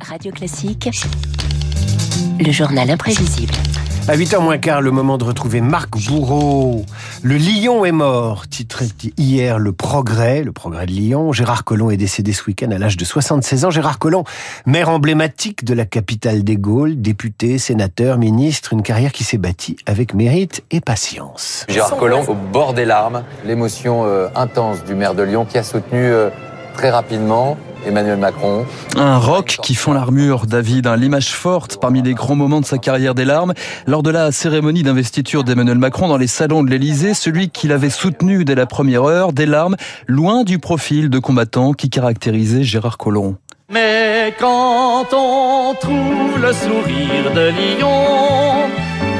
Radio Classique, le journal imprévisible. À 8h moins quart, le moment de retrouver Marc Bourreau. Le lion est mort, titré hier Le Progrès, le Progrès de Lyon. Gérard Collomb est décédé ce week-end à l'âge de 76 ans. Gérard Collomb, maire emblématique de la capitale des Gaules, député, sénateur, ministre, une carrière qui s'est bâtie avec mérite et patience. Gérard Collomb au bord des larmes, l'émotion euh, intense du maire de Lyon qui a soutenu euh, très rapidement Emmanuel Macron. Un rock qui fond l'armure, David, l'image forte parmi les grands moments de sa carrière des larmes. Lors de la cérémonie d'investiture d'Emmanuel Macron dans les salons de l'Élysée, celui qu'il avait soutenu dès la première heure, des larmes, loin du profil de combattant qui caractérisait Gérard Collomb. Mais quand on trouve le sourire de Lyon,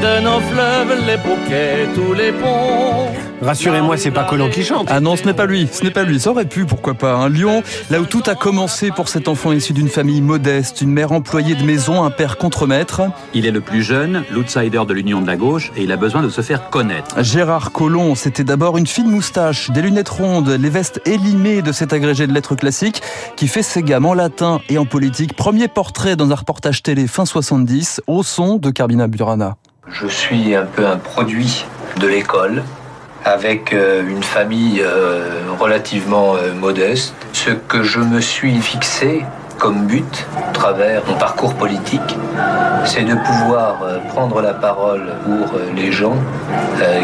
de nos fleuves, les bouquets, tous les ponts, Rassurez-moi, c'est pas Colomb qui chante. Ah non, ce n'est pas lui, ce n'est pas lui. Ça aurait pu, pourquoi pas. Un Lyon, là où tout a commencé pour cet enfant issu d'une famille modeste, une mère employée de maison, un père contremaître. Il est le plus jeune, l'outsider de l'Union de la gauche, et il a besoin de se faire connaître. Gérard Collomb, c'était d'abord une fine moustache, des lunettes rondes, les vestes élimées de cet agrégé de lettres classiques qui fait ses gammes en latin et en politique. Premier portrait dans un reportage télé fin 70 au son de Carbina Burana. Je suis un peu un produit de l'école avec euh, une famille euh, relativement euh, modeste. Ce que je me suis fixé comme but, à travers mon parcours politique, c'est de pouvoir prendre la parole pour les gens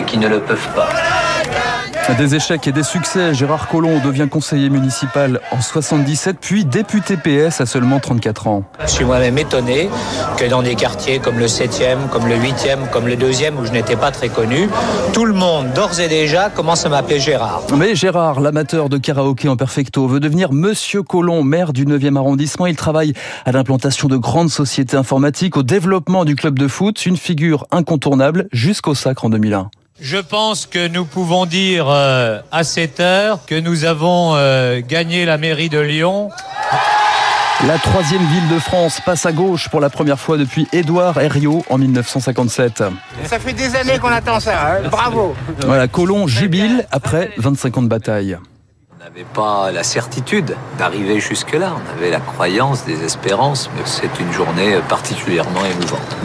qui ne le peuvent pas. Des échecs et des succès, Gérard Collomb devient conseiller municipal en 77, puis député PS à seulement 34 ans. Je suis moi-même étonné que dans des quartiers comme le 7e, comme le 8e, comme le 2e, où je n'étais pas très connu, tout le monde, d'ores et déjà, commence à m'appeler Gérard. Mais Gérard, l'amateur de karaoké en perfecto, veut devenir Monsieur Collomb, maire du 9e arrondissement. Il travaille à l'implantation de grandes sociétés informatiques, au développement du club de foot, une figure incontournable jusqu'au sacre en 2001. Je pense que nous pouvons dire euh, à cette heure que nous avons euh, gagné la mairie de Lyon. La troisième ville de France passe à gauche pour la première fois depuis Édouard Herriot en 1957. Ça fait des années qu'on attend ça, hein. bravo. Voilà, Colomb jubile après 25 ans de bataille. On n'avait pas la certitude d'arriver jusque-là, on avait la croyance, des espérances, mais c'est une journée particulièrement émouvante.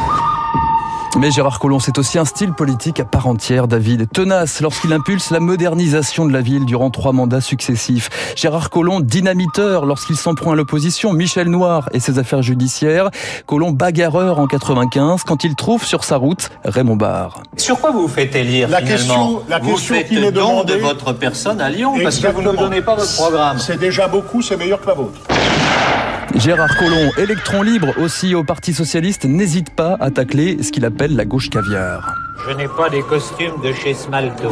Mais Gérard Collomb, c'est aussi un style politique à part entière, David. Tenace lorsqu'il impulse la modernisation de la ville durant trois mandats successifs. Gérard Collomb, dynamiteur lorsqu'il s'en prend à l'opposition. Michel Noir et ses affaires judiciaires. Collomb, bagarreur en 95 quand il trouve sur sa route Raymond Barre. Sur quoi vous vous faites élire La finalement question- la Vous question faites qui don demandée- de votre personne à Lyon parce que vous ne donnez pas votre programme. C'est déjà beaucoup, c'est meilleur que la vôtre. Gérard Collomb, électron libre aussi au Parti Socialiste, n'hésite pas à tacler ce qu'il appelle la gauche caviar. Je n'ai pas des costumes de chez Smalto.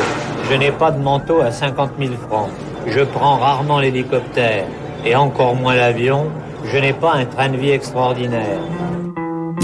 Je n'ai pas de manteau à 50 000 francs. Je prends rarement l'hélicoptère et encore moins l'avion. Je n'ai pas un train de vie extraordinaire.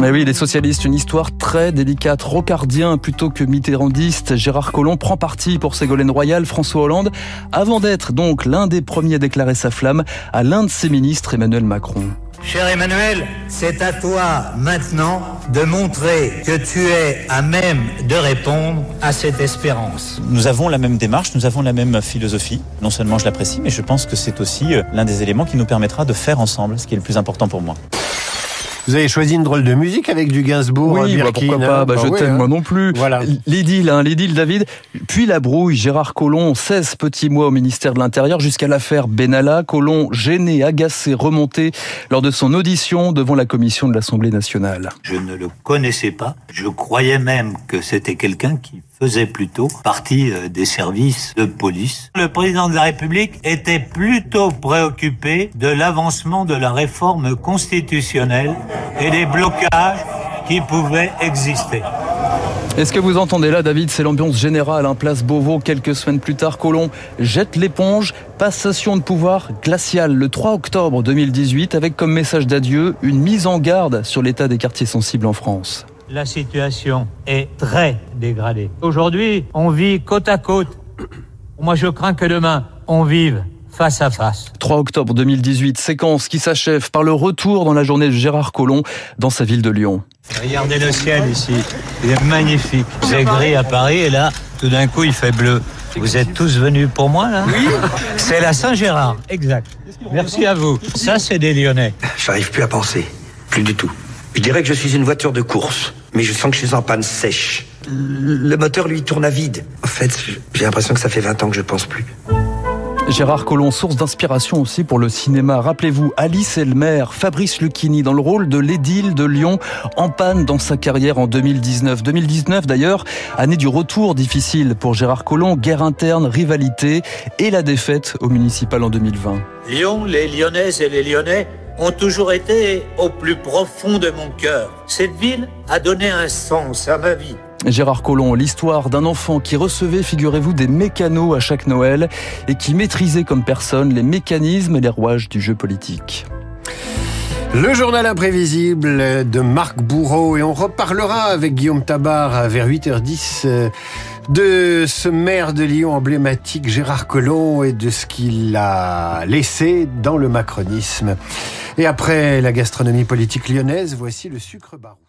Mais oui, les socialistes, une histoire très délicate, rocardien plutôt que mitterrandiste. Gérard Collomb prend parti pour Ségolène Royal, François Hollande, avant d'être donc l'un des premiers à déclarer sa flamme à l'un de ses ministres, Emmanuel Macron. Cher Emmanuel, c'est à toi maintenant de montrer que tu es à même de répondre à cette espérance. Nous avons la même démarche, nous avons la même philosophie. Non seulement je l'apprécie, mais je pense que c'est aussi euh, l'un des éléments qui nous permettra de faire ensemble ce qui est le plus important pour moi. Vous avez choisi une drôle de musique avec du Gainsbourg, Oui, bah, Birkin, pourquoi pas, hein bah, je Bah ouais, t'aime hein. moi non plus. Voilà. Les deals, hein, les deals David. Puis la brouille, Gérard Collomb, 16 petits mois au ministère de l'Intérieur jusqu'à l'affaire Benalla. Collomb, gêné, agacé, remonté lors de son audition devant la commission de l'Assemblée nationale. Je ne le connaissais pas. Je croyais même que c'était quelqu'un qui faisait plutôt partie euh, des services de police. Le président de la République était plutôt préoccupé de l'avancement de la réforme constitutionnelle et des blocages qui pouvaient exister. Est-ce que vous entendez là, David C'est l'ambiance générale, en place Beauvau. Quelques semaines plus tard, Collomb jette l'éponge. Passation de pouvoir glaciale le 3 octobre 2018, avec comme message d'adieu une mise en garde sur l'état des quartiers sensibles en France. La situation est très dégradée. Aujourd'hui, on vit côte à côte. Moi, je crains que demain, on vive face à face. 3 octobre 2018, séquence qui s'achève par le retour dans la journée de Gérard Collomb dans sa ville de Lyon. Regardez le ciel ici, il est magnifique. C'est gris à Paris et là, tout d'un coup, il fait bleu. Vous êtes tous venus pour moi là Oui. C'est la Saint-Gérard, exact. Merci à vous. Ça, c'est des Lyonnais. J'arrive plus à penser. Plus du tout. Je dirais que je suis une voiture de course, mais je sens que je suis en panne sèche. Le moteur, lui, tourne à vide. En fait, j'ai l'impression que ça fait 20 ans que je pense plus. Gérard Collomb, source d'inspiration aussi pour le cinéma. Rappelez-vous, Alice Elmer, Fabrice Lucchini dans le rôle de l'édile de Lyon, en panne dans sa carrière en 2019. 2019 d'ailleurs, année du retour difficile pour Gérard Collomb, guerre interne, rivalité et la défaite au municipal en 2020. Lyon, les Lyonnaises et les Lyonnais ont toujours été au plus profond de mon cœur. Cette ville a donné un sens à ma vie. Gérard Collomb, l'histoire d'un enfant qui recevait, figurez-vous, des mécanos à chaque Noël et qui maîtrisait comme personne les mécanismes et les rouages du jeu politique. Le journal imprévisible de Marc Bourreau et on reparlera avec Guillaume Tabar vers 8h10 euh, de ce maire de Lyon emblématique Gérard Collomb et de ce qu'il a laissé dans le macronisme. Et après la gastronomie politique lyonnaise, voici le sucre barou.